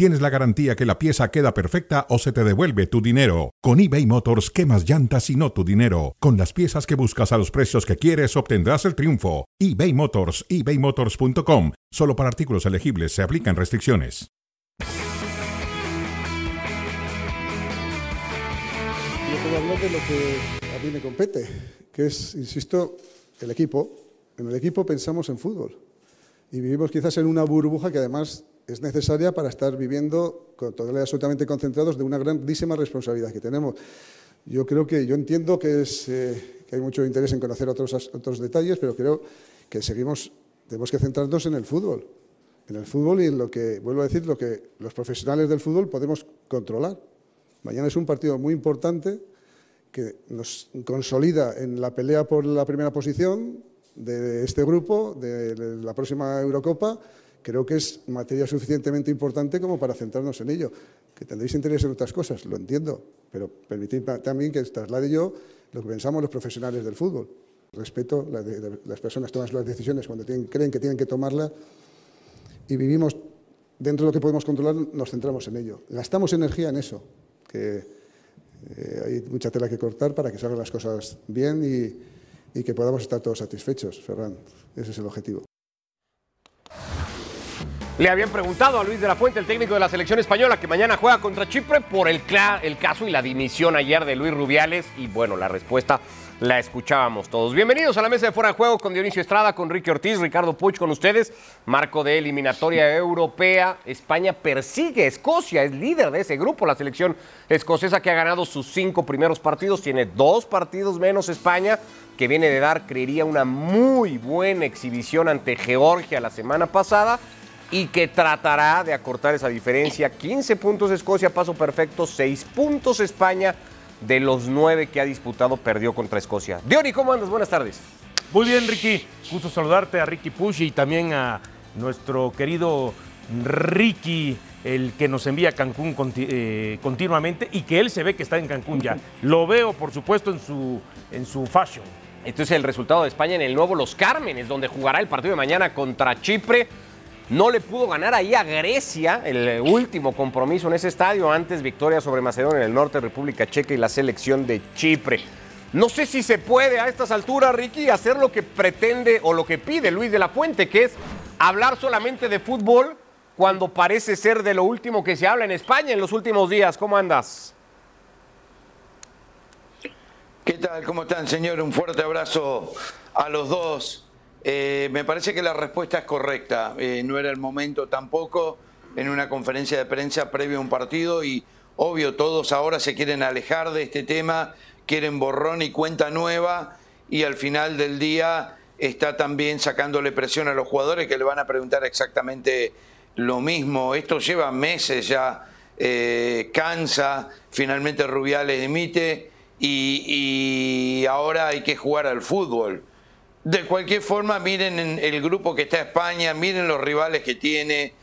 tienes la garantía que la pieza queda perfecta o se te devuelve tu dinero. Con eBay Motors, quemas llantas y no tu dinero. Con las piezas que buscas a los precios que quieres, obtendrás el triunfo. eBay Motors, ebaymotors.com. Solo para artículos elegibles se aplican restricciones. Yo puedo hablar de lo que a mí me compete, que es, insisto, el equipo. En el equipo pensamos en fútbol y vivimos quizás en una burbuja que además es necesaria para estar viviendo todavía absolutamente concentrados de una grandísima responsabilidad que tenemos. Yo creo que, yo entiendo que, es, eh, que hay mucho interés en conocer otros, otros detalles, pero creo que seguimos, tenemos que centrarnos en el fútbol, en el fútbol y en lo que, vuelvo a decir, lo que los profesionales del fútbol podemos controlar. Mañana es un partido muy importante que nos consolida en la pelea por la primera posición de este grupo, de la próxima Eurocopa, creo que es materia suficientemente importante como para centrarnos en ello. Que tendréis interés en otras cosas, lo entiendo, pero permitid también que traslade yo lo que pensamos los profesionales del fútbol. Respeto las personas toman las decisiones cuando tienen, creen que tienen que tomarla y vivimos dentro de lo que podemos controlar, nos centramos en ello. Gastamos energía en eso, que eh, hay mucha tela que cortar para que salgan las cosas bien y que podamos estar todos satisfechos, Ferran. Ese es el objetivo. Le habían preguntado a Luis de la Fuente, el técnico de la selección española, que mañana juega contra Chipre por el, el caso y la dimisión ayer de Luis Rubiales. Y bueno, la respuesta la escuchábamos todos. Bienvenidos a la mesa de fuera de juego con Dionisio Estrada, con Ricky Ortiz, Ricardo Puch con ustedes. Marco de eliminatoria europea. España persigue a Escocia, es líder de ese grupo. La selección escocesa que ha ganado sus cinco primeros partidos, tiene dos partidos menos España, que viene de dar, creería, una muy buena exhibición ante Georgia la semana pasada y que tratará de acortar esa diferencia. 15 puntos Escocia, paso perfecto, 6 puntos España. De los 9 que ha disputado, perdió contra Escocia. Diony, ¿cómo andas? Buenas tardes. Muy bien, Ricky. Gusto saludarte a Ricky Push y también a nuestro querido Ricky, el que nos envía a Cancún eh, continuamente y que él se ve que está en Cancún ya. Lo veo, por supuesto, en su, en su fashion. Entonces, el resultado de España en el nuevo Los Cármenes, donde jugará el partido de mañana contra Chipre. No le pudo ganar ahí a Grecia, el último compromiso en ese estadio. Antes victoria sobre Macedonia en el norte, República Checa y la selección de Chipre. No sé si se puede a estas alturas, Ricky, hacer lo que pretende o lo que pide Luis de la Fuente, que es hablar solamente de fútbol cuando parece ser de lo último que se habla en España en los últimos días. ¿Cómo andas? ¿Qué tal? ¿Cómo están, señor? Un fuerte abrazo a los dos. Eh, me parece que la respuesta es correcta. Eh, no era el momento tampoco en una conferencia de prensa previo a un partido y obvio todos ahora se quieren alejar de este tema, quieren borrón y cuenta nueva y al final del día está también sacándole presión a los jugadores que le van a preguntar exactamente lo mismo. Esto lleva meses ya, eh, cansa, finalmente Rubiales emite y ahora hay que jugar al fútbol. De cualquier forma, miren el grupo que está España, miren los rivales que tiene.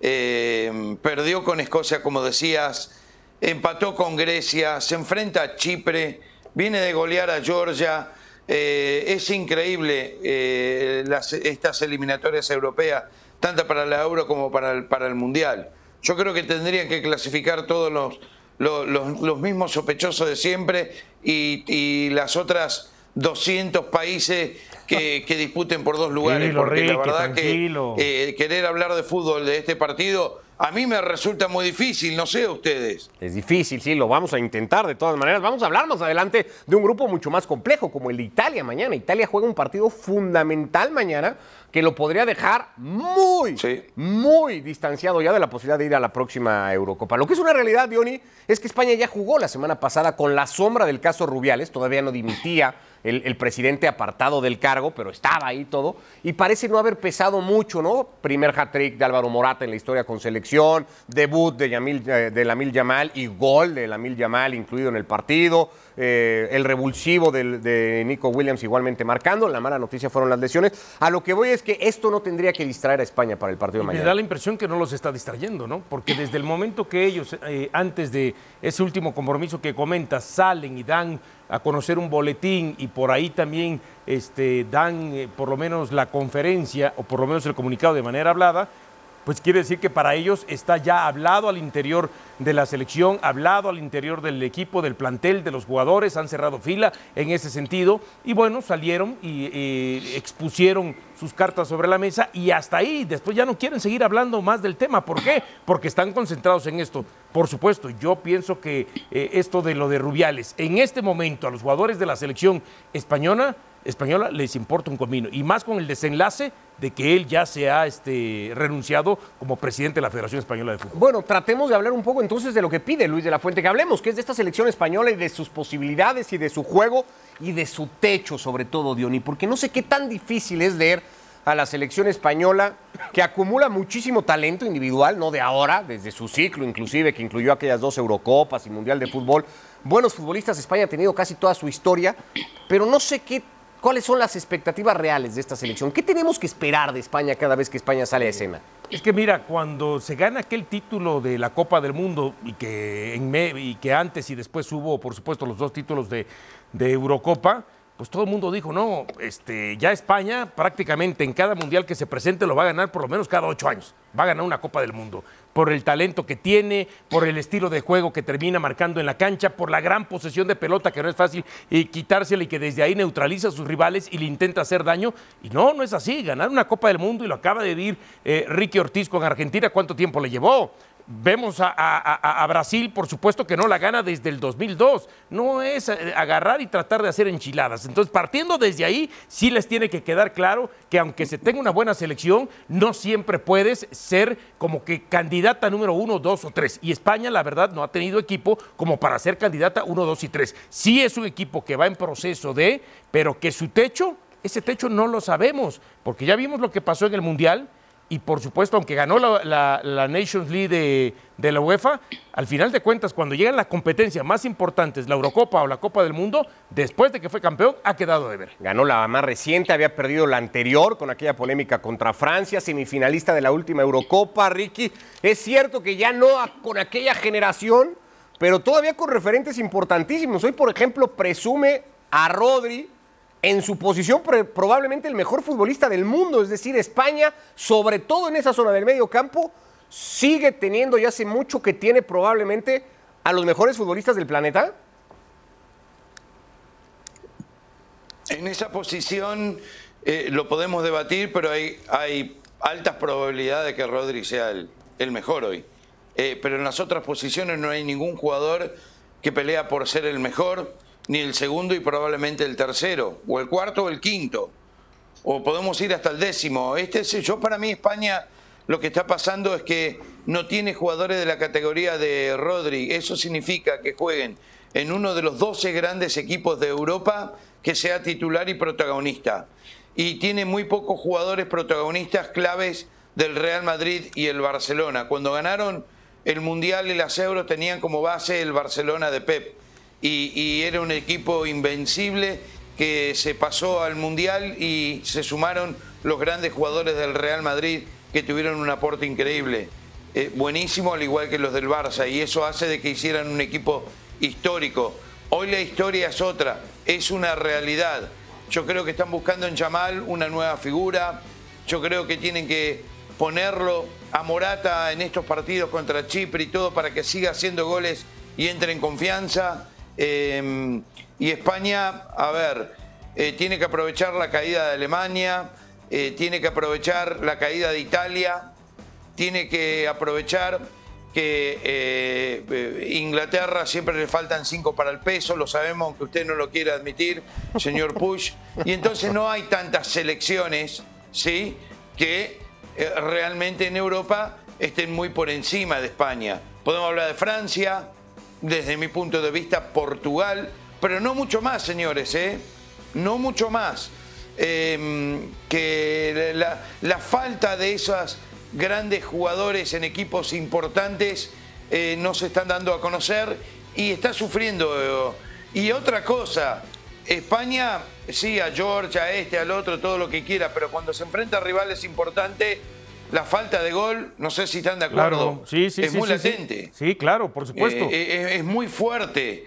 Eh, perdió con Escocia, como decías, empató con Grecia, se enfrenta a Chipre, viene de golear a Georgia. Eh, es increíble eh, estas eliminatorias europeas, tanto para la Euro como para el, Mundial. Yo creo que tendrían que clasificar todos los, los, mismos sospechosos de siempre y las otras 200 países que, disputen por dos lugares, porque la verdad que eh, querer hablar de fútbol de este partido a mí me resulta muy difícil, no sé a ustedes. Es difícil, sí, lo vamos a intentar de todas maneras. Vamos a hablar más adelante de un grupo mucho más complejo como el de Italia mañana. Italia juega un partido fundamental mañana que lo podría dejar muy, muy distanciado ya de la posibilidad de ir a la próxima Eurocopa. Lo que es una realidad, Diony, es que España ya jugó la semana pasada con la sombra del caso Rubiales, todavía no dimitía el, presidente apartado del cargo, pero estaba ahí todo, y parece no haber pesado mucho, ¿no? Primer hat-trick de Álvaro Morata en la historia con selección, debut de, Yamil, eh, de Lamil Yamal y gol de Lamil Yamal incluido en el partido, eh, el revulsivo de Nico Williams igualmente marcando, la mala noticia fueron las lesiones. A lo que voy es que esto no tendría que distraer a España para el partido de Y me mañana? da la impresión que no los está distrayendo, ¿no? Porque desde el momento que ellos, eh, antes de ese último compromiso que comentas, salen y dan a conocer un boletín y por ahí también este, dan eh, por lo menos la conferencia o por lo menos el comunicado de manera hablada, pues quiere decir que para ellos está ya hablado al interior de la selección, hablado al interior del equipo, del plantel, de los jugadores, han cerrado fila en ese sentido y bueno, salieron y expusieron sus cartas sobre la mesa y hasta ahí, después ya no quieren seguir hablando más del tema. ¿Por qué? Porque están concentrados en esto. Por supuesto, yo pienso que eh, esto de lo de Rubiales, en este momento a los jugadores de la selección española, española les importa un comino y más con el desenlace de que él ya se ha este, renunciado como presidente de la Federación Española de Fútbol. Bueno, tratemos de hablar un poco entonces de lo que pide Luis de la Fuente, que hablemos, que es de esta selección española y de sus posibilidades y de su juego y de su techo, sobre todo, Diony, porque no sé qué tan difícil es leer a la selección española, que acumula muchísimo talento individual, no de ahora, desde su ciclo inclusive, que incluyó aquellas dos Eurocopas y Mundial de Fútbol. Buenos futbolistas, España ha tenido casi toda su historia, pero no sé qué, cuáles son las expectativas reales de esta selección. ¿Qué tenemos que esperar de España cada vez que España sale a escena? Es que mira, cuando se gana aquel título de la Copa del Mundo y que, en y que antes y después hubo, por supuesto, los dos títulos de, de Eurocopa, pues todo el mundo dijo, no, este, ya España prácticamente en cada mundial que se presente lo va a ganar por lo menos cada ocho años. Va a ganar una Copa del Mundo. Por el talento que tiene, por el estilo de juego que termina marcando en la cancha, por la gran posesión de pelota que no es fácil y quitársela y que desde ahí neutraliza a sus rivales y le intenta hacer daño. Y no, no es así. Ganar una Copa del Mundo y lo acaba de decir eh, Ricky Ortiz con Argentina, ¿cuánto tiempo le llevó? Vemos a, Brasil, por supuesto que no la gana desde el 2002. No es eh, agarrar y tratar de hacer enchiladas. Entonces, partiendo desde ahí, sí les tiene que quedar claro que aunque se tenga una buena selección, no siempre puedes ser como que candidata número uno, dos o tres. Y España, la verdad, no ha tenido equipo como para ser candidata uno, dos y tres. Sí es un equipo que va en proceso de, pero que su techo, ese techo no lo sabemos, porque ya vimos lo que pasó en el Mundial. Y por supuesto, aunque ganó la, la- Nations League de, de la UEFA, al final de cuentas, cuando llegan las competencias más importantes, la Eurocopa o la Copa del Mundo, después de que fue campeón, ha quedado de ver. Ganó la más reciente, había perdido la anterior con aquella polémica contra Francia, semifinalista de la última Eurocopa, Ricky. Es cierto que ya no con aquella generación, pero todavía con referentes importantísimos. Hoy, por ejemplo, presume a Rodri en su posición probablemente el mejor futbolista del mundo, es decir, España, sobre todo en esa zona del medio campo, sigue teniendo y hace mucho que tiene probablemente a los mejores futbolistas del planeta. En esa posición eh, lo podemos debatir, pero hay, altas probabilidades de que Rodri sea el, el mejor hoy. Eh, pero en las otras posiciones no hay ningún jugador que pelea por ser el mejor, ni el segundo y probablemente el tercero, o el cuarto o el quinto. O podemos ir hasta el décimo. Este es, yo para mí España lo que está pasando es que no tiene jugadores de la categoría de Rodri. Eso significa que jueguen en uno de los 12 grandes equipos de Europa que sea titular y protagonista. Y tiene muy pocos jugadores protagonistas claves del Real Madrid y el Barcelona. Cuando ganaron el Mundial y las Euros tenían como base el Barcelona de Pep. Y, era un equipo invencible que se pasó al Mundial y se sumaron los grandes jugadores del Real Madrid que tuvieron un aporte increíble. Eh, buenísimo, al igual que los del Barça, y eso hace de que hicieran un equipo histórico. Hoy la historia es otra, es una realidad. Yo creo que están buscando en Yamal una nueva figura. Yo creo que tienen que ponerlo a Morata en estos partidos contra Chipre y todo para que siga haciendo goles y entre en confianza. Eh, y España, a ver, eh, tiene que aprovechar la caída de Alemania, eh, tiene que aprovechar la caída de Italia, tiene que aprovechar que eh, eh, Inglaterra siempre le faltan cinco para el peso, lo sabemos, aunque usted no lo quiera admitir, señor Push. Y entonces no hay tantas selecciones, ¿sí? Que eh, realmente en Europa estén muy por encima de España. Podemos hablar de Francia, desde mi punto de vista Portugal, pero no mucho más, señores, ¿eh? No mucho más. Eh, que la, falta de esos grandes jugadores en equipos importantes eh, no se están dando a conocer y está sufriendo. Y otra cosa, España, sí, a George, a este, al otro, todo lo que quiera, pero cuando se enfrenta a rivales importantes, la falta de gol, no sé si están de acuerdo, sí, sí, es sí, muy latente. Sí. Claro, por supuesto. Eh, eh, es, es muy fuerte.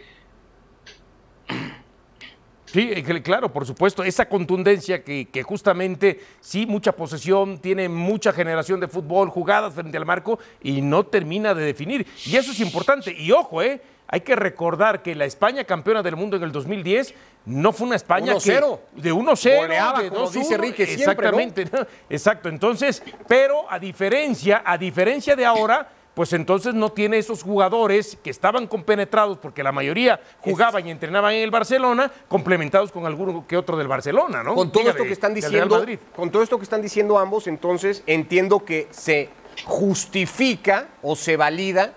Sí, eh, cl- claro, por supuesto. Esa contundencia que, que justamente sí, mucha posesión, tiene mucha generación de fútbol, jugadas frente al marco y no termina de definir. Y eso es importante. Y ojo, ¿eh? Hay que recordar que la España campeona del mundo en el 2010 no fue una España que- 1-0. de 1-0, Goleaba, de como 2-1, dice Rique siempre. Exactamente, ¿no? Exacto. Entonces, pero a diferencia, a diferencia de ahora, pues entonces no tiene esos jugadores que estaban compenetrados, porque la mayoría jugaban y entrenaban en el Barcelona, complementados con alguno que otro del Barcelona, ¿no? Con todo Diga, esto de- que están diciendo, con todo esto que están diciendo ambos, entonces entiendo que se justifica o se valida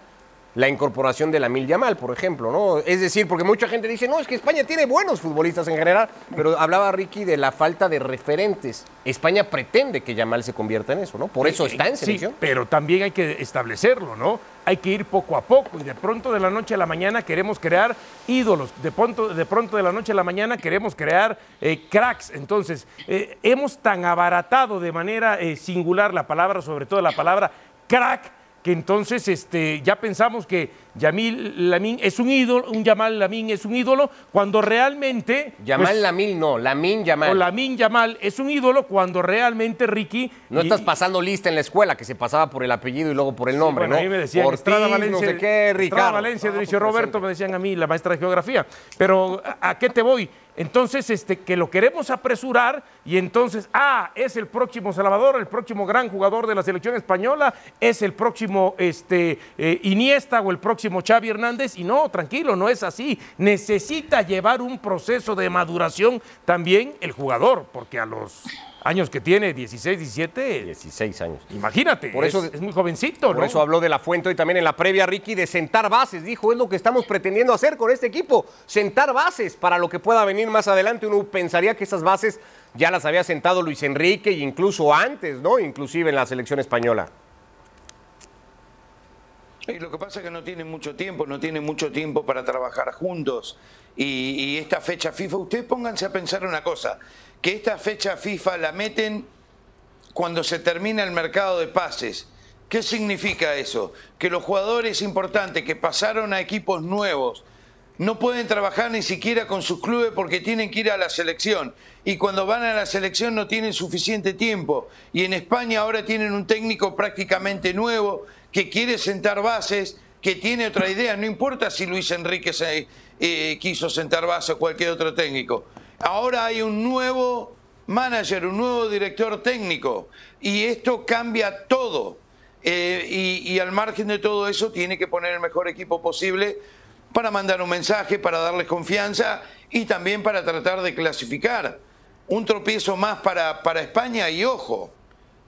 la incorporación de la Mil Yamal, por ejemplo, ¿no? Es decir, porque mucha gente dice, no, es que España tiene buenos futbolistas en general, pero hablaba Ricky de la falta de referentes. España pretende que Yamal se convierta en eso, ¿no? Por eso está en Sí, selección. pero también hay que establecerlo, ¿no? Hay que ir poco a poco y de pronto de la noche a la mañana queremos crear ídolos, de pronto de, pronto de la noche a la mañana queremos crear eh, cracks. Entonces, eh, hemos tan abaratado de manera eh, singular la palabra, sobre todo la palabra crack, que entonces este, ya pensamos que Yamil Lamín es un ídolo, un Yamal Lamín es un ídolo, cuando realmente... Yamal pues, Lamil no, Lamin Yamal. o Lamín Yamal es un ídolo cuando realmente Ricky... No y- estás pasando lista en la escuela, que se pasaba por el apellido y luego por el nombre, bueno, ¿no? a mí me decían Ortiz, Estrada Valencia, no sé qué, Estrada Ricardo. Valencia, Ah, pues, Roberto, me decían a mí, la maestra de geografía. Pero, ¿a, a qué te voy? Entonces, este, que lo queremos apresurar y entonces, ah, es el próximo Salvador, el próximo gran jugador de la selección española, es el próximo este, eh, Iniesta o el próximo Xavi Hernández. Y no, tranquilo, no es así. Necesita llevar un proceso de maduración también el jugador, porque a los años que tiene, 16, 17, 16 años. imagínate, Por eso- es, es muy jovencito, Por ¿no? eso habló de la fuente hoy también en la previa, Ricky, de sentar bases. Dijo, es lo que estamos pretendiendo hacer con este equipo, sentar bases para lo que pueda venir más adelante. Uno pensaría que esas bases ya las había sentado Luis Enrique e incluso antes, ¿no? Inclusive en la selección española. Y lo que pasa es que no tienen mucho tiempo, no tienen mucho tiempo para trabajar juntos. Y, y esta fecha FIFA, ustedes pónganse a pensar una cosa, que esta fecha FIFA la meten cuando se termina el mercado de pases. ¿Qué significa eso? Que los jugadores importantes que pasaron a equipos nuevos no pueden trabajar ni siquiera con sus clubes porque tienen que ir a la selección. Y cuando van a la selección no tienen suficiente tiempo. Y en España ahora tienen un técnico prácticamente nuevo que quiere sentar bases, que tiene otra idea. No importa si Luis Enrique se, eh, quiso sentar bases o cualquier otro técnico. Ahora hay un nuevo manager, un nuevo director técnico. Y esto cambia todo. Eh, y, al margen de todo eso tiene que poner el mejor equipo posible para mandar un mensaje, para darles confianza y también para tratar de clasificar. Un tropiezo más para, para España y ojo,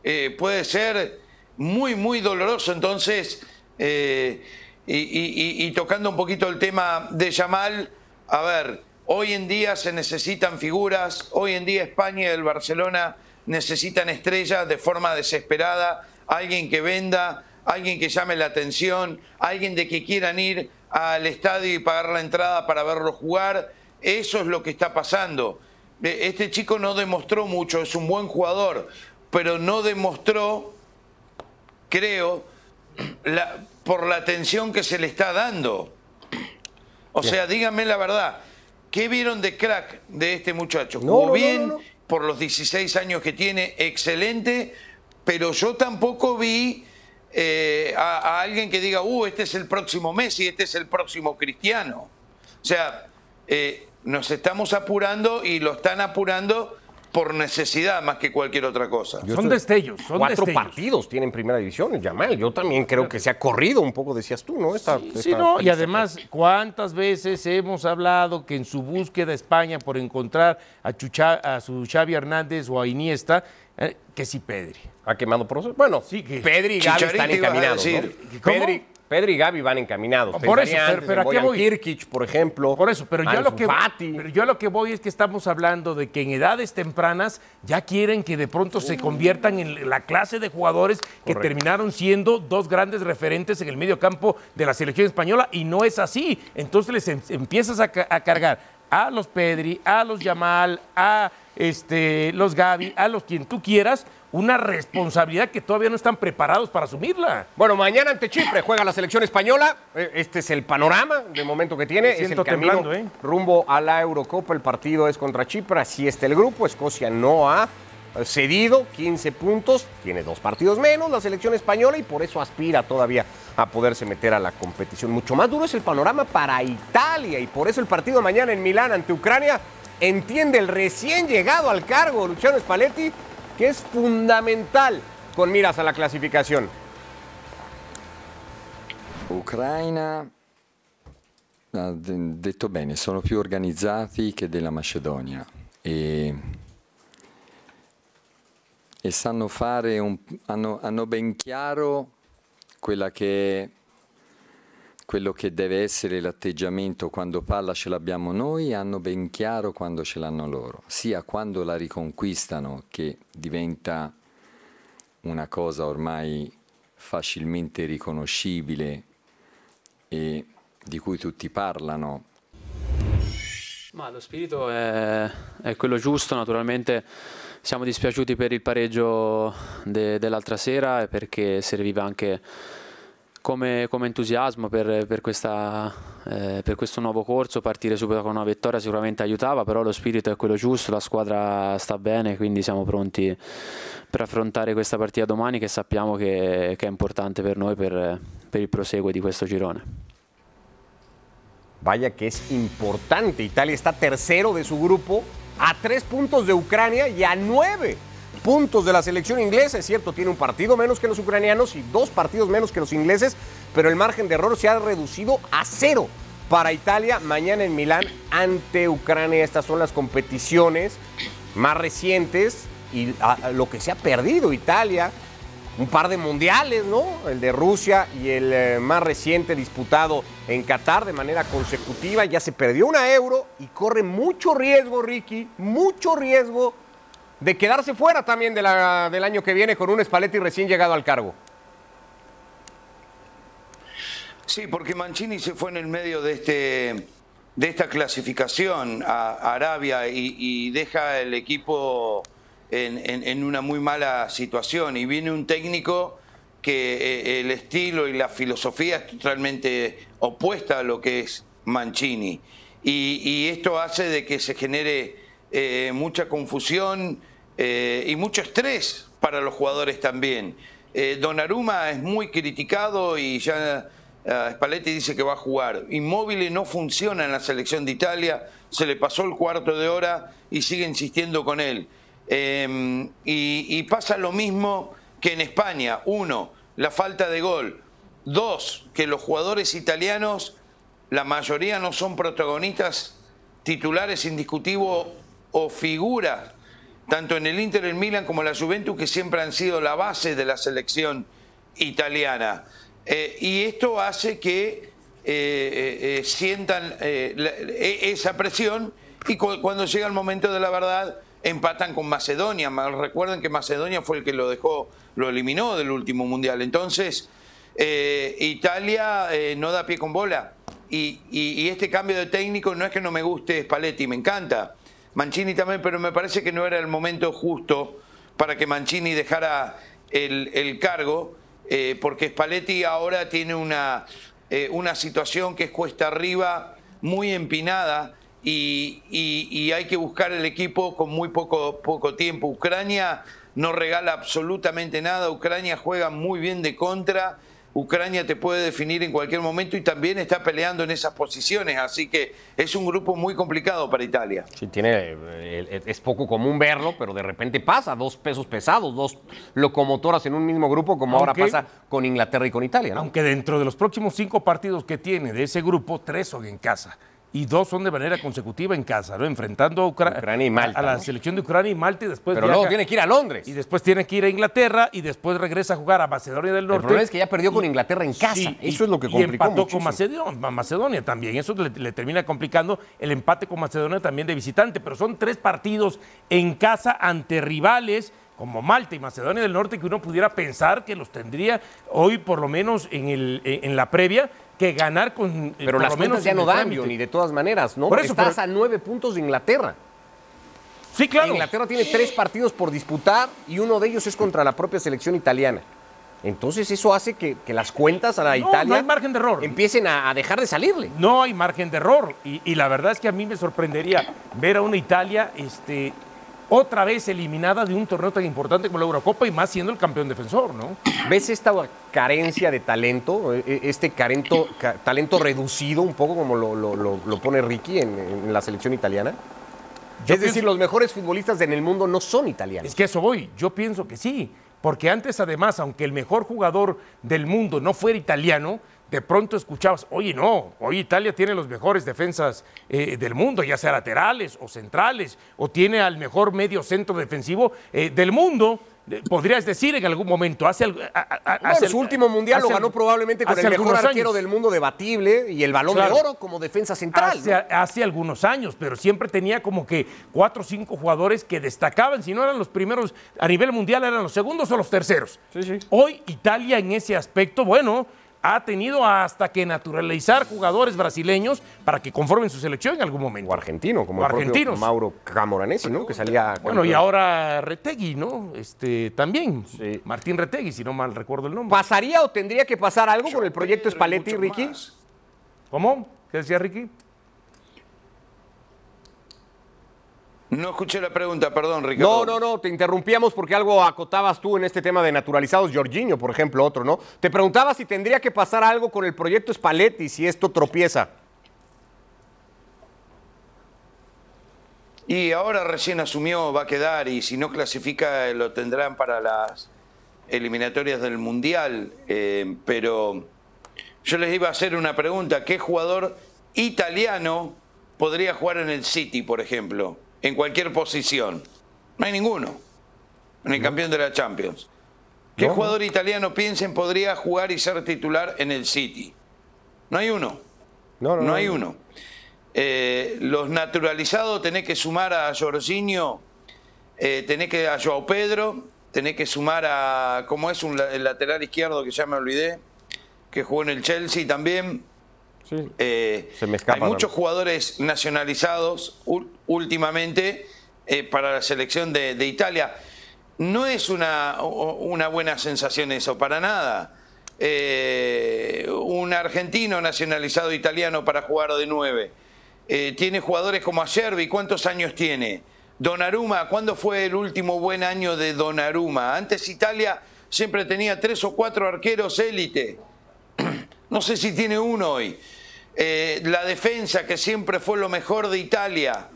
eh, puede ser muy, muy doloroso. Entonces, eh, y- y tocando un poquito el tema de Yamal, a ver, hoy en día se necesitan figuras, hoy en día España y el Barcelona necesitan estrellas de forma desesperada, alguien que venda, alguien que llame la atención, alguien de que quieran ir al estadio y pagar la entrada para verlo jugar. Eso es lo que está pasando. Eh, Este chico no demostró mucho, es un buen jugador, pero no demostró, creo, la- por la atención que se le está dando. O sea, díganme la verdad, ¿qué vieron de crack de este muchacho? Jugó no, no, bien, no. por los 16 años que tiene, excelente, pero yo tampoco vi eh, a, a alguien que diga, uh, este es el próximo Messi, este es el próximo Cristiano. O sea, eh, nos estamos apurando y lo están apurando por necesidad más que cualquier otra cosa. Yo Son estoy- destellos, son Cuatro destellos. partidos tiene en primera división, Yamal. Yo también creo que se ha corrido un poco, decías tú, ¿no? Esta- Sí, esta no, y además, ¿cuántas veces hemos hablado que en su búsqueda España por encontrar a, Chucha- a su Xavi Hernández o a Iniesta, eh, que sí Pedri? Ha quemado procesos. Bueno, Sí, que- Pedri y Gaby están a encaminados. ¿no? Pedri, Pedri y Gaby van encaminados. Por eso, pero- pero en ¿a qué Boyan voy? Kirkic, por ejemplo. Por eso, pero yo, lo que, pero yo a lo que voy es que estamos hablando de que en edades tempranas ya quieren que de pronto se conviertan en la clase de jugadores que terminaron siendo dos grandes referentes en el medio campo de la selección española y no es así. Entonces les em- empiezas a, ca- a cargar a los Pedri, a los Yamal, a este, los Gaby, a los quien tú quieras, una responsabilidad que todavía no están preparados para asumirla. Bueno, mañana ante Chipre juega la selección española. Eh, Este es el panorama de momento que tiene. Es el camino temblando, ¿eh? rumbo a la Eurocopa. El partido es contra Chipre. Así está el grupo. Escocia no ha eh, cedido 15 puntos. Tiene dos partidos menos la selección española y por eso aspira todavía a poderse meter a la competición. Mucho más duro es el panorama para Italia y por eso el partido mañana en Milán ante Ucrania entiende el recién llegado al cargo Luciano Spalletti que es fundamental con miras a la clasificación. Ucraina, ha de- detto bene, sono più organizzati che della Macedonia e, e sanno fare, un- hanno, hanno ben chiaro quella che è- quello che deve essere l'atteggiamento quando palla ce l'abbiamo noi hanno ben chiaro quando ce l'hanno loro, sia quando la riconquistano che diventa una cosa ormai facilmente riconoscibile e di cui tutti parlano. Ma lo spirito è, è quello giusto, naturalmente siamo dispiaciuti per il pareggio de- dell'altra sera perché serviva anche come, come entusiasmo per, per questa, eh, per questo nuovo corso, partire subito con una vittoria sicuramente aiutava, però lo spirito è quello giusto, la squadra sta bene, quindi siamo pronti per affrontare questa partita domani che sappiamo che, che è importante per noi per, per il proseguo di questo girone. Vaya que es importante. Italia está tercero de su grupo, a tres puntos de Ucrania y a nueve puntos de la selección inglesa. Es cierto, tiene un partido menos que los ucranianos y dos partidos menos que los ingleses, pero el margen de error se ha reducido a cero para Italia mañana en Milán ante Ucrania. Estas son las competiciones más recientes y a- lo que se ha perdido Italia un par de mundiales, ¿no? El de Rusia y el eh, más reciente disputado en Qatar de manera consecutiva. Ya se perdió una euro y corre mucho riesgo, Ricky, mucho riesgo de quedarse fuera también del año que viene con un Spalletti recién llegado al cargo. Sí, porque Mancini se fue en el medio de este esta clasificación a Arabia y, deja el equipo en, una muy mala situación y viene un técnico que eh, el estilo y la filosofía es totalmente opuesta a lo que es Mancini y, y esto hace de que se genere eh, mucha confusión eh, y mucho estrés para los jugadores también. Eh, Donnarumma es muy criticado y ya eh, Spalletti dice que va a jugar. Inmóvil no funciona en la selección de Italia, se le pasó el cuarto de hora y sigue insistiendo con él. Y, y pasa lo mismo que en España. Uno, la falta de gol. Dos, que los jugadores italianos, la mayoría no son protagonistas titulares indiscutibles o figuras, tanto en el Inter, el Milan como la Juventus, que siempre han sido la base de la selección italiana. Eh, y esto hace que eh, eh, sientan e- esa presión y cu- cuando llega el momento de la verdad empatan con Macedonia. Ma- Recuerden que Macedonia fue el que lo dejó, lo eliminó del último mundial. Entonces, Italia no da pie con bola. Y, y- y este cambio de técnico no es que no me guste Spalletti, me encanta. Mancini también, pero me parece que no era el momento justo para que Mancini dejara el, el cargo, eh, porque Spalletti ahora tiene una, eh, una situación que es cuesta arriba, muy empinada, y, y- y hay que buscar el equipo con muy poco, poco tiempo. Ucrania no regala absolutamente nada, Ucrania juega muy bien de contra. Ucrania te puede definir en cualquier momento y también está peleando en esas posiciones, así que es un grupo muy complicado para Italia. Sí, tiene, eh, es poco común verlo, pero de repente pasa. Dos pesos pesados, dos locomotoras en un mismo grupo, como ahora pasa con Inglaterra y con Italia. ¿no? Aunque dentro de los próximos cinco partidos que tiene de ese grupo, tres son en casa. Y dos son de manera consecutiva en casa, ¿no? Enfrentando a, Ucra- Ucrania y Malta, a la ¿no? selección de Ucrania y Malta y después Pero viaja- luego tiene que ir a Londres. y después tiene que ir a Inglaterra y después regresa a jugar a Macedonia del El Norte. problema es que ya perdió con Inglaterra en casa. Sí, y- Eso es lo que y complicó empató muchísimo. con Macedonia, Macedonia también. Eso le, le termina complicando el empate con Macedonia también de visitante. Pero son tres partidos en casa ante rivales como Malta y Macedonia del Norte, que uno pudiera pensar que los tendría hoy, por lo menos en, el, en la previa, que ganar con. Eh, pero las cuentas ya no dan, ni de todas maneras, ¿no? Por eso, Estás a nueve puntos de Inglaterra. Sí, claro. Inglaterra tiene tres partidos por disputar y uno de ellos es contra la propia selección italiana. Entonces eso hace que, las cuentas a la Italia no hay margen de error. empiecen a, dejar de salirle. No hay margen de error. Y, la verdad es que a mí me sorprendería ver a una Italia este, otra vez eliminada de un torneo tan importante como la Eurocopa y más siendo el campeón defensor, ¿no? ¿Ves esta carencia de talento, e, e, este carento, talento reducido un poco como lo, pone Ricky en, la selección italiana? es decir, los mejores futbolistas en el mundo no son italianos. Es que eso voy, yo pienso que sí. Porque antes, además, aunque el mejor jugador del mundo no fuera italiano, de pronto escuchabas, oye, no, hoy Italia tiene los mejores defensas eh, del mundo, ya sea laterales o centrales, o tiene al mejor medio centro defensivo eh, del mundo podrías decir en algún momento. Hace, su último mundial lo ganó probablemente con el mejor arquero del mundo debatible y el balón de oro como defensa central. Hace, algunos años, pero siempre tenía como que cuatro o cinco jugadores que destacaban. Si no eran los primeros a nivel mundial, eran los segundos o los terceros. Hoy Italia en ese aspecto, bueno ha tenido hasta que naturalizar jugadores brasileños para que conformen su selección en algún momento. O argentino, como el Mauro Camoranesi, ¿no? Que salía. Bueno, y ahora Retegui, ¿no? Este, también. Martín Retegui, si no mal recuerdo el nombre. ¿Pasaría o tendría que pasar algo con el proyecto Spalletti, Ricky? ¿Cómo? ¿Qué decía Ricky? No escuché la pregunta, perdón, Ricardo. No, no, no, te interrumpíamos porque algo acotabas tú en este tema de naturalizados, Jorginho, por ejemplo, otro, ¿no? Te preguntaba si tendría que pasar algo con el proyecto Spalletti, si esto tropieza. Y ahora recién asumió, va a quedar, y si no clasifica lo tendrán para las eliminatorias del Mundial. Eh, pero yo les iba a hacer una pregunta, ¿qué jugador italiano podría jugar en el City, por ejemplo? En cualquier posición. No hay ninguno en el campeón de la Champions. ¿Qué jugador italiano piensen podría jugar y ser titular en el City? No hay uno. No, no, no hay uno. Eh, los naturalizados tenés que sumar a Jorginho, eh, tenés que a Joao Pedro, tenés que sumar a, ¿cómo es un, el lateral izquierdo que ya me olvidé? Que jugó en el Chelsea también. Eh, hay muchos jugadores nacionalizados últimamente eh, para la selección de, Italia. No es una, una, buena sensación eso, para nada. Eh, un argentino nacionalizado italiano para jugar de nueve. tiene jugadores como Acerbi, ¿cuántos años tiene? Donnarumma, ¿cuándo fue el último buen año de Donnarumma? Antes Italia siempre tenía tres o cuatro arqueros élite. No sé si tiene uno hoy. Eh, la defensa, que siempre fue lo mejor de Italia,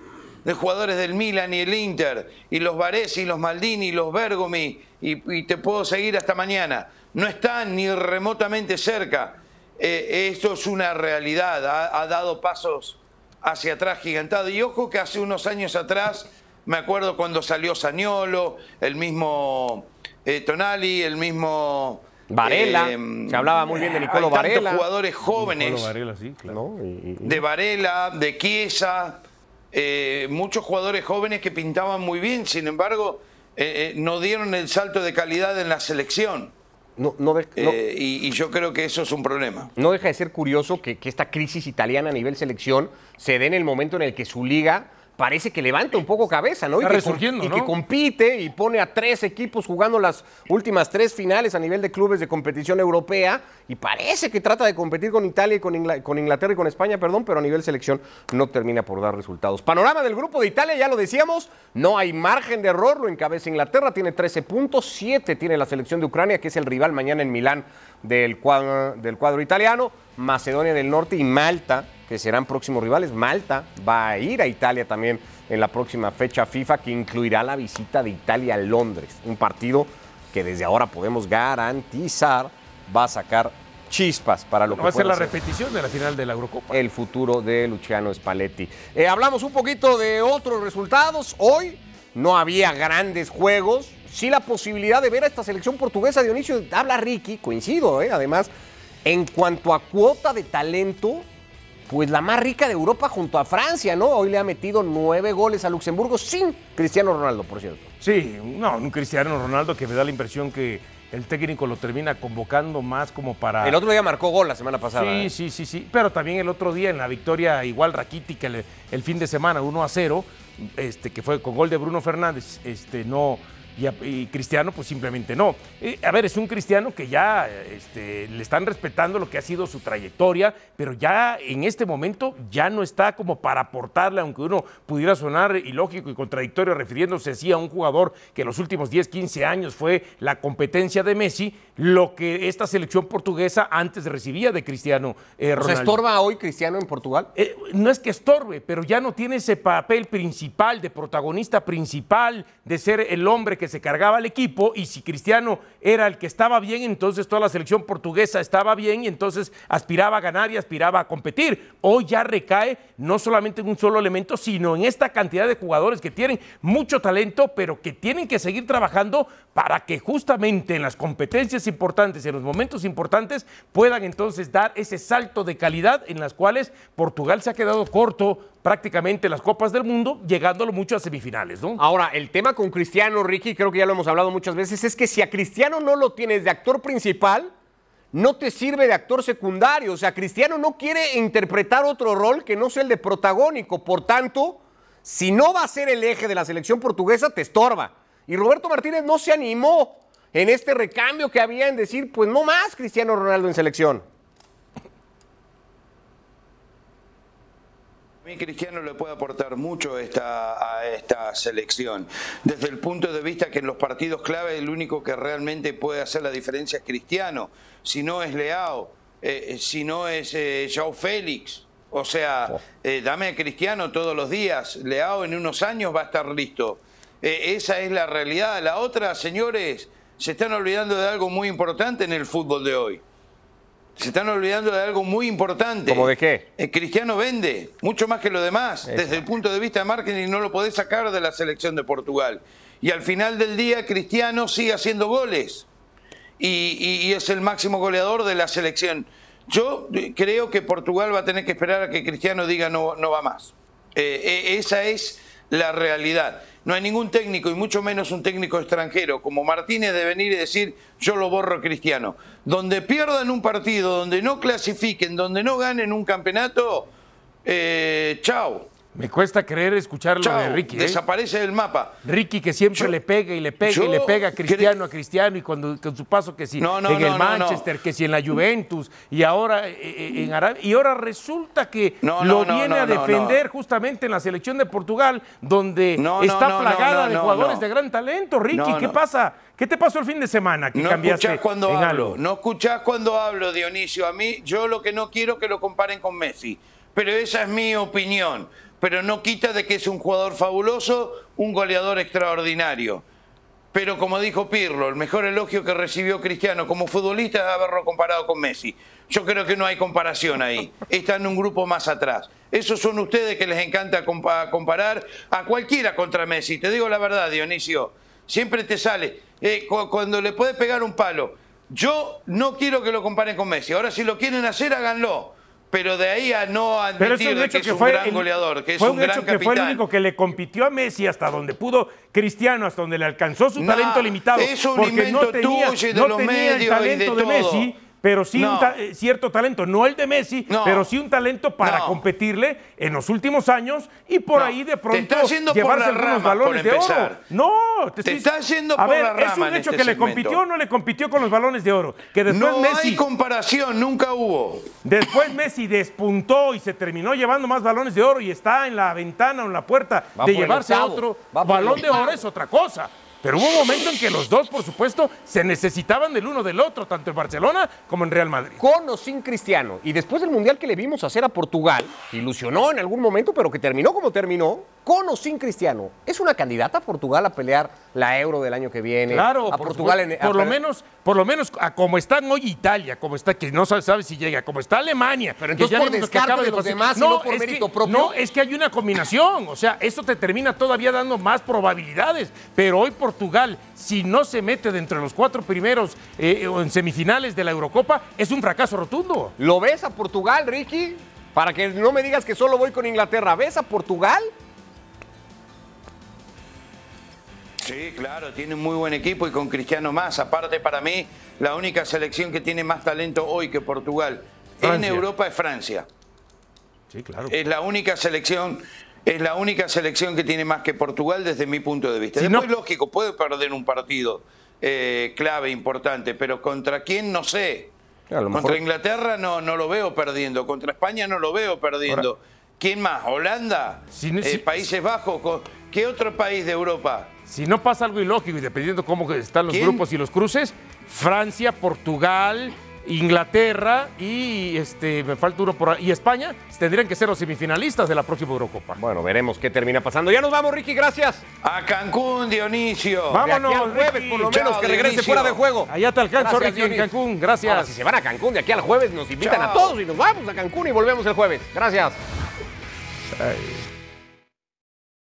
de jugadores del Milan y el Inter, y los Varesi, los Maldini, los Bergomi, y, te puedo seguir hasta mañana, no están ni remotamente cerca. Eh, esto es una realidad, ha, dado pasos hacia atrás gigantados. Y ojo que hace unos años atrás, me acuerdo cuando salió Saniolo, el mismo eh, Tonali, el mismo Varela, se hablaba muy bien de Nicolo hay Varela. jugadores jóvenes. Varela, sí, claro. De Varela, de Chiesa, eh, muchos jugadores jóvenes que pintaban muy bien, sin embargo, eh, eh, no dieron el salto de calidad en la selección. No, y, yo creo que eso es un problema. No deja de ser curioso que, que esta crisis italiana a nivel selección se dé en el momento en el que su liga parece que levanta un poco cabeza, ¿no? y, que, y que compite y pone a tres equipos jugando las últimas tres finales a nivel de clubes de competición europea y parece que trata de competir con Italia y con, Inglaterra y con España, perdón, pero a nivel selección no termina por dar resultados. Panorama del grupo de Italia, ya lo decíamos, no hay margen de error, lo encabeza Inglaterra, tiene 13 puntos, 7 tiene la selección de Ucrania, que es el rival mañana en Milán del cuadro, del cuadro italiano, Macedonia del Norte y Malta que serán próximos rivales. Malta va a ir a Italia también en la próxima fecha FIFA, que incluirá la visita de Italia a Londres. Un partido que desde ahora podemos garantizar va a sacar chispas para lo que va a ser la repetición de la final de la Eurocopa. El futuro de Luciano Spalletti. Eh, hablamos un poquito de otros resultados. Hoy no había grandes juegos. Sí la posibilidad de ver a esta selección portuguesa. Dionisio, habla Ricky, coincido, eh, además, en cuanto a cuota de talento, pues la más rica de Europa junto a Francia, ¿no? Hoy le ha metido nueve goles a Luxemburgo sin Cristiano Ronaldo, por cierto. Sí, no, un Cristiano Ronaldo que me da la impresión que el técnico lo termina convocando más como para... El otro día marcó gol la semana pasada. Sí, ¿eh? sí, sí, sí. Pero también el otro día en la victoria igual raquítica el, el fin de semana, 1 a 0, este, que fue con gol de Bruno Fernández, este, no, y, Cristiano pues simplemente no. Eh, a ver, es un Cristiano que ya este, le están respetando lo que ha sido su trayectoria, pero ya en este momento ya no está como para aportarle, aunque uno pudiera sonar ilógico y contradictorio refiriéndose así a un jugador que en los últimos 10, 15 años fue la competencia de Messi, lo que esta selección portuguesa antes recibía de Cristiano eh, Ronaldo. estorba hoy Cristiano en Portugal. Eh, no es que estorbe, pero ya no tiene ese papel principal, de protagonista principal, de ser el hombre que se cargaba al equipo. Y si Cristiano era el que estaba bien, entonces toda la selección portuguesa estaba bien y entonces aspiraba a ganar y aspiraba a competir. Hoy ya recae no solamente en un solo elemento, sino en esta cantidad de jugadores que tienen mucho talento, pero que tienen que seguir trabajando para que justamente en las competencias importantes, en los momentos importantes, puedan entonces dar ese salto de calidad en las cuales Portugal se ha quedado corto prácticamente en las Copas del Mundo, llegándolo mucho a semifinales, ¿no? Ahora, el tema con Cristiano, Ricky, creo que ya lo hemos hablado muchas veces, es que si a Cristiano no lo tienes de actor principal, no te sirve de actor secundario. O sea, Cristiano no quiere interpretar otro rol que no sea el de protagónico. Por tanto, si no va a ser el eje de la selección portuguesa, te estorba. Y Roberto Martínez no se animó en este recambio que había en decir, pues no más Cristiano Ronaldo en selección. Mí Cristiano le puede aportar mucho a esta, a esta selección. Desde el punto de vista que en los partidos clave el único que realmente puede hacer la diferencia es Cristiano. Si no es Leao, eh, si no es eh, Joao Félix. O sea, eh, dame a Cristiano todos los días. Leao en unos años va a estar listo. Eh, esa es la realidad. La otra, señores, se están olvidando de algo muy importante en el fútbol de hoy. Se están olvidando de algo muy importante. ¿Cómo de qué? El Cristiano vende, mucho más que lo demás. Desde el punto de vista de marketing no lo podés sacar de la selección de Portugal. Y al final del día Cristiano sigue haciendo goles. Y, y- y es el máximo goleador de la selección. Yo creo que Portugal va a tener que esperar a que Cristiano diga no, no va más. Eh, eh, esa es la realidad. No hay ningún técnico, y mucho menos un técnico extranjero, como Martínez, de venir y decir yo lo borro Cristiano. Donde pierdan un partido, donde no clasifiquen, donde no ganen un campeonato, eh, chao. Me cuesta creer escuchar lo Chao. de Ricky. ¿eh? Desaparece del mapa. Ricky que siempre Yo- le pega y le pega y le pega a Cristiano, a Cristiano y cuando con su paso que si No, no, en el no. Manchester, que si en la Juventus y ahora eh, eh, en Arabia y ahora resulta que lo viene a defender justamente en la selección de Portugal donde está plagada de jugadores de gran talento. Ricky, ¿qué pasa? ¿Qué te pasó el fin de semana que No cambiaste escuchás cuando en hablo, algo? no escuchás cuando hablo, Dionisio. A mí, yo lo que no quiero es que lo comparen con Messi. Pero esa es mi opinión. Pero no quita de que es un jugador fabuloso, un goleador extraordinario. Pero como dijo Pirlo, el mejor elogio que recibió Cristiano como futbolista es haberlo comparado con Messi. Yo creo que no hay comparación ahí. Está en un grupo más atrás. Esos son ustedes que les encanta compa- comparar a cualquiera contra Messi. Te digo la verdad, Dionisio. Siempre te sale. eh, cu- cuando le puede pegar un palo. Yo no quiero que lo comparen con Messi. Ahora, si lo quieren hacer, háganlo. Pero de ahí a no Pero es admitir hecho que que, es un fue gran el- goleador, que es fue un un hecho gran que fue el capitán. único que le compitió a Messi hasta donde pudo Cristiano, hasta donde le alcanzó su talento limitado. es un porque no tenía, tuyo y de no los tenía el medios y talento de. Messi, pero sí No. un ta- eh, cierto talento, no el de Messi, No. pero sí un talento para No. competirle en los últimos años y por No. ahí de Te pronto por llevarse la algunos rama, balones por de oro. No, te, Te estoy- estás yendo a por ver, la es un hecho este que le compitió o no le compitió con los balones de oro, que después No Messi hay comparación, nunca hubo. Después Messi despuntó y se terminó llevando más balones de oro y está en la ventana o en la puerta Va de por llevarse octavo, otro por balón de oro es otra cosa. Pero hubo un momento en que los dos, por supuesto, se necesitaban del uno del otro, tanto en Barcelona como en Real Madrid. con o sin Cristiano. Y después del Mundial que le vimos hacer a Portugal, que ilusionó en algún momento, pero que terminó como terminó, con o sin Cristiano. ¿Es una candidata a Portugal a pelear la Euro del año que viene? Claro, a por, Portugal en- a por lo pelear- menos, por lo menos, a como están hoy Italia, como está, que no sabe, sabe si llega, como está Alemania. Pero entonces ya por descarte de los demás y no por mérito que- propio. No, es que hay una combinación, o sea, eso te termina todavía dando más probabilidades. Pero hoy Portugal, si no se mete dentro de los cuatro primeros eh, o en semifinales de la Eurocopa, es un fracaso rotundo. ¿Lo ves a Portugal, Ricky? Para que no me digas que solo voy con Inglaterra. ¿Ves a Portugal? Sí, claro, tiene un muy buen equipo y con Cristiano más. Aparte, para mí, la única selección que tiene más talento hoy que Portugal en. Europa es Francia. Sí, claro. Es la única selección, es la única selección que tiene más que Portugal desde mi punto de vista. Si Después, no- lógico, puede perder un partido eh, clave, importante, pero contra quién no sé. Mejor- Contra Inglaterra no, no lo veo perdiendo, contra España no lo veo perdiendo. ¿Quién más? ¿Holanda? Si no- Eh, si- Países Bajos. ¿Qué otro país de Europa? Si no pasa algo ilógico y dependiendo cómo están los ¿Quién? grupos y los cruces, Francia, Portugal, Inglaterra y este me falta uno por ahí, y España tendrían que ser los semifinalistas de la próxima Eurocopa. Bueno, veremos qué termina pasando. Ya nos vamos, Ricky, gracias. A Cancún, Dionisio. Vamos. De aquí Vámonos, al jueves, Ricky. por lo menos, Chao, que regrese Dionisio. fuera de juego. Allá te alcanzo, Gracias, Ricky, en. Cancún. Gracias. Ahora, si se van a Cancún de aquí al jueves, nos invitan a todos y nos vamos a Cancún y volvemos el jueves. Gracias. Ay.